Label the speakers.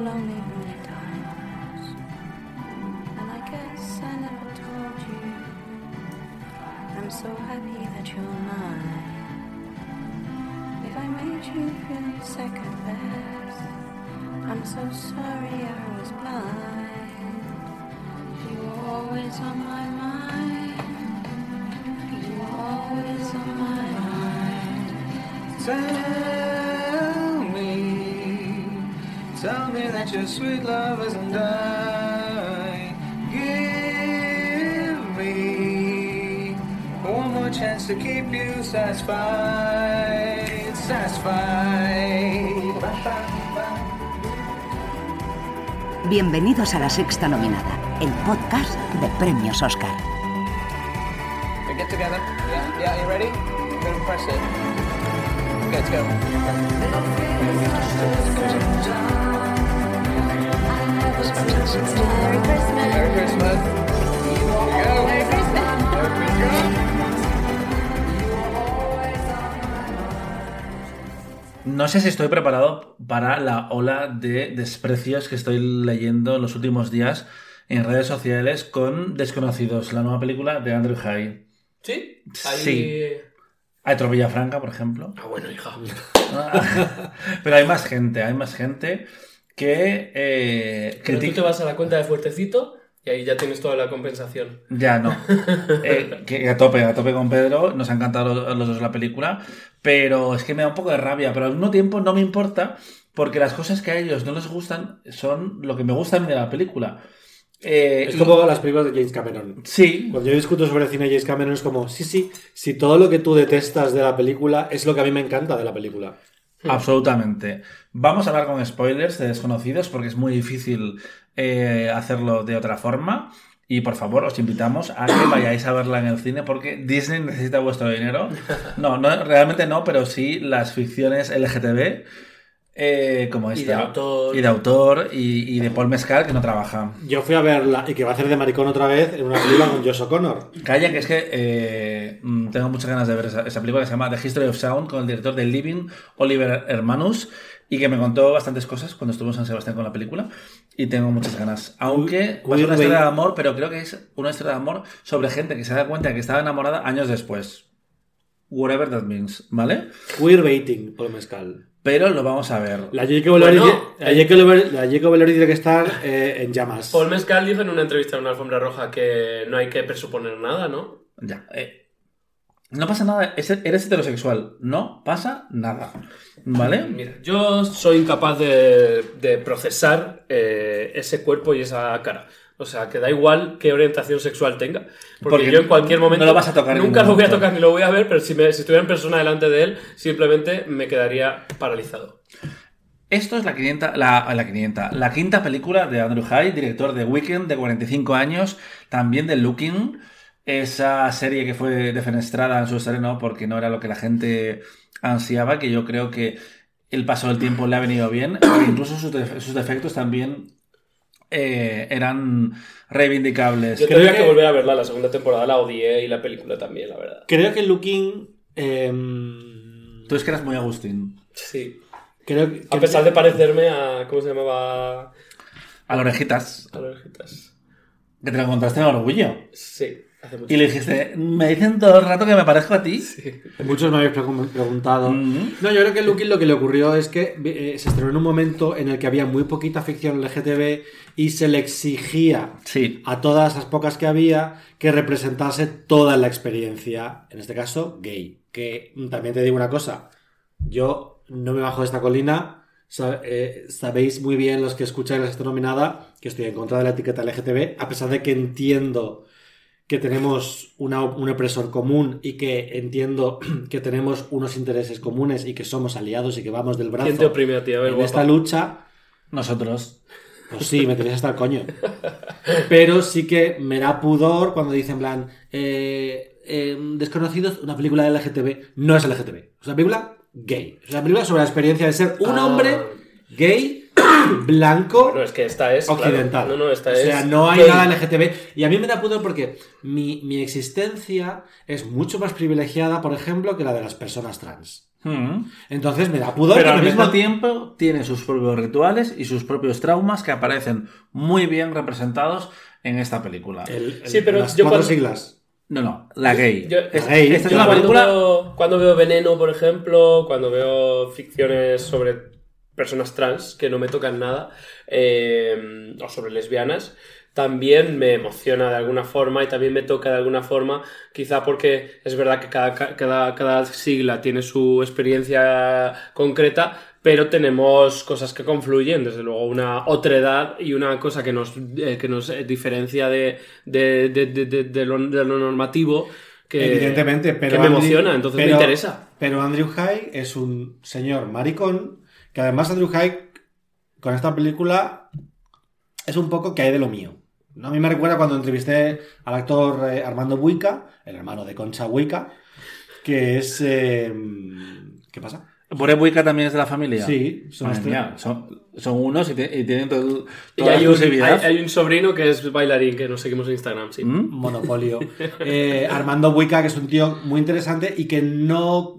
Speaker 1: lonely many times. And I guess I never told you. I'm so happy that you're mine. If I made you feel second best, I'm so sorry I was blind. You were always on my mind. You were always on my mind.
Speaker 2: Me, tell me that your sweet love isn't dying. Give me one more chance to keep you satisfied, satisfied.
Speaker 3: Bienvenidos a La Sexta Nominada, el podcast de Premios Oscar.
Speaker 2: Okay, get together. Yeah, yeah, you ready? I'm gonna press it. Let's go.
Speaker 1: Merry Christmas.
Speaker 2: Merry Christmas.
Speaker 4: No sé si estoy preparado para la ola de desprecios que estoy leyendo en los últimos días en redes sociales con Desconocidos, la nueva película de Andrew High.
Speaker 5: ¿Sí? Ahí...
Speaker 4: Sí. Hay otro Villafranca, por ejemplo.
Speaker 5: Ah, bueno, hija.
Speaker 4: Pero hay más gente, hay más gente que eh,
Speaker 5: Pero tú te vas a la cuenta de Fuertecito y ahí ya tienes toda la compensación.
Speaker 4: Ya no. Eh, que a tope, a tope con Pedro. Nos ha encantado los, los dos la película. Pero es que me da un poco de rabia. Pero al mismo tiempo no me importa. Porque las cosas que a ellos no les gustan son lo que me gusta a mí de la película. Eh,
Speaker 6: Es como las películas de James Cameron.
Speaker 4: Sí,
Speaker 6: Cuando yo discuto sobre el cine de James Cameron es como, sí, sí, si todo lo que tú detestas de la película es lo que a mí me encanta de la película.
Speaker 4: absolutamente. Vamos a hablar con spoilers de desconocidos porque es muy difícil eh, hacerlo de otra forma. Y por favor, os invitamos a que vayáis a verla en el cine porque Disney necesita vuestro dinero. No, no realmente no, pero sí las ficciones LGTB, eh, como esta.
Speaker 5: Y de autor.
Speaker 4: Y de autor, y, y de Paul Mescal, que no trabaja.
Speaker 6: Yo fui a verla y que va a hacer de maricón otra vez en una película con Josh O'Connor.
Speaker 4: Calla, que es que eh, mm, tengo muchas ganas de ver esa, esa película que se llama The History of Sound con el director de Living, Oliver Hermanus, y que me contó bastantes cosas cuando estuvo en San Sebastián con la película. Y tengo muchas ganas. Aunque ser una historia de amor, pero creo que es una historia de amor sobre gente que se da cuenta que estaba enamorada años después. Whatever that means, ¿vale?
Speaker 6: Queerbaiting, Paul Mezcal.
Speaker 4: Pero lo vamos a ver.
Speaker 6: La Jacob Elordi
Speaker 5: Bueno,
Speaker 6: tiene que estar eh, en llamas.
Speaker 5: Paul Mescal dijo en una entrevista en una alfombra roja que no hay que presuponer nada, ¿no?
Speaker 4: Ya. eh, no pasa nada, es- eres heterosexual. No pasa nada. ¿Vale?
Speaker 5: Mira, yo soy incapaz de, de procesar eh, ese cuerpo y esa cara. O sea, que da igual qué orientación sexual tenga. Porque,
Speaker 4: Porque
Speaker 5: yo en cualquier momento.
Speaker 4: no lo vas a tocar
Speaker 5: Nunca lo voy a tocar ni lo voy a ver, pero si, me- si estuviera en persona delante de él, simplemente me quedaría paralizado.
Speaker 4: Esto es la, 500, la, la 500, la quinta película de Andrew High, director de Weekend, de 45 años, también de Looking, esa serie que fue defenestrada en su estreno porque no era lo que la gente ansiaba, que yo creo que el paso del tiempo le ha venido bien, e incluso sus defectos también eh, eran reivindicables.
Speaker 5: Yo
Speaker 6: Creo
Speaker 5: tendría que...
Speaker 6: que-
Speaker 5: volver a verla. La segunda temporada la odié y la película también, la verdad.
Speaker 6: Creo que Looking. em,
Speaker 4: Tú es que eras muy Agustín.
Speaker 5: Sí.
Speaker 6: creo que,
Speaker 5: A pesar de parecerme a. ¿Cómo se llamaba?
Speaker 4: A las orejitas,
Speaker 5: A las orejitas.
Speaker 4: que te lo encontraste en orgullo.
Speaker 5: Sí,
Speaker 4: Y le dijiste, me dicen todo el rato que me parezco a ti.
Speaker 5: Sí.
Speaker 6: Muchos me habéis pregun- preguntado.
Speaker 4: Mm.
Speaker 6: No, yo creo que Looking lo que le ocurrió es que eh, se estrenó en un momento en el que había muy poquita ficción LGTB y se le exigía
Speaker 4: Sí,
Speaker 6: a todas las pocas que había que representase toda la experiencia, en este caso gay. Que mm, también te digo una cosa, yo no me bajo de esta colina, eh, sabéis muy bien los que escucháis la esta nominada que estoy en contra de la etiqueta LGTB, a pesar de que entiendo que tenemos una- un opresor común y que entiendo que tenemos unos intereses comunes y que somos aliados y que vamos del brazo
Speaker 5: ¿Quién te oprime a ti? A ver,
Speaker 6: en
Speaker 5: guapa.
Speaker 6: esta lucha,
Speaker 4: nosotros.
Speaker 6: pues sí, me tenéis hasta el coño. Pero sí que me da pudor cuando dicen, en plan, eh, eh, Desconocidos, una película de LGTB. No es LGTB. Es una película gay. Es una película sobre la experiencia de ser un
Speaker 5: Ah.
Speaker 6: hombre gay, blanco,
Speaker 5: Bueno, es que esta es. claro.
Speaker 6: occidental.
Speaker 5: No, no, esta
Speaker 6: o
Speaker 5: es.
Speaker 6: sea, no hay
Speaker 5: gay.
Speaker 6: nada LGTB. Y a mí me da pudor porque mi, mi existencia es mucho más privilegiada, por ejemplo, que la de las personas trans.
Speaker 4: Mm.
Speaker 6: Entonces me da pudor.
Speaker 4: Pero
Speaker 6: que
Speaker 4: al mismo tiempo tiene sus propios rituales y sus propios traumas que aparecen muy bien representados en esta película.
Speaker 6: El- el-
Speaker 5: Sí, pero
Speaker 6: las
Speaker 5: yo
Speaker 6: cuatro
Speaker 5: cuando-
Speaker 6: siglas.
Speaker 4: No, no, la gay.
Speaker 5: Yo-
Speaker 4: Es-
Speaker 6: La gay.
Speaker 4: Esta es una película...
Speaker 5: Veo, cuando veo Veneno, por ejemplo, cuando veo ficciones sobre personas trans que no me tocan nada, eh, o sobre lesbianas, también me emociona de alguna forma y también me toca de alguna forma, quizá porque es verdad que cada, cada, cada sigla tiene su experiencia concreta, pero tenemos cosas que confluyen, desde luego una otredad y una cosa que nos, eh, que nos eh, diferencia de, de, de- lo, de lo normativo. Que,
Speaker 6: Evidentemente, pero.
Speaker 5: que me
Speaker 6: Andrew-
Speaker 5: emociona, entonces me
Speaker 6: pero-
Speaker 5: interesa.
Speaker 6: Pero Andrew High es un señor maricón que además Andrew High con esta película es un poco que hay de lo mío. ¿no? A mí me recuerda cuando entrevisté al actor eh, Armando Buica, el hermano de Concha Buica, que es... eh, ¿Qué pasa?
Speaker 4: ¿Boré Buica también es de la familia?
Speaker 6: Sí, son
Speaker 4: Madre
Speaker 6: los
Speaker 4: mía, son, son unos y, te- y tienen todo,
Speaker 5: Y
Speaker 4: toda la
Speaker 5: hay un,
Speaker 4: exclusividad.
Speaker 5: hay- hay un sobrino que es bailarín que nos seguimos en Instagram, sí.
Speaker 4: ¿Mm?
Speaker 6: Monopolio. Eh, Armando Buica, que es un tío muy interesante y que no,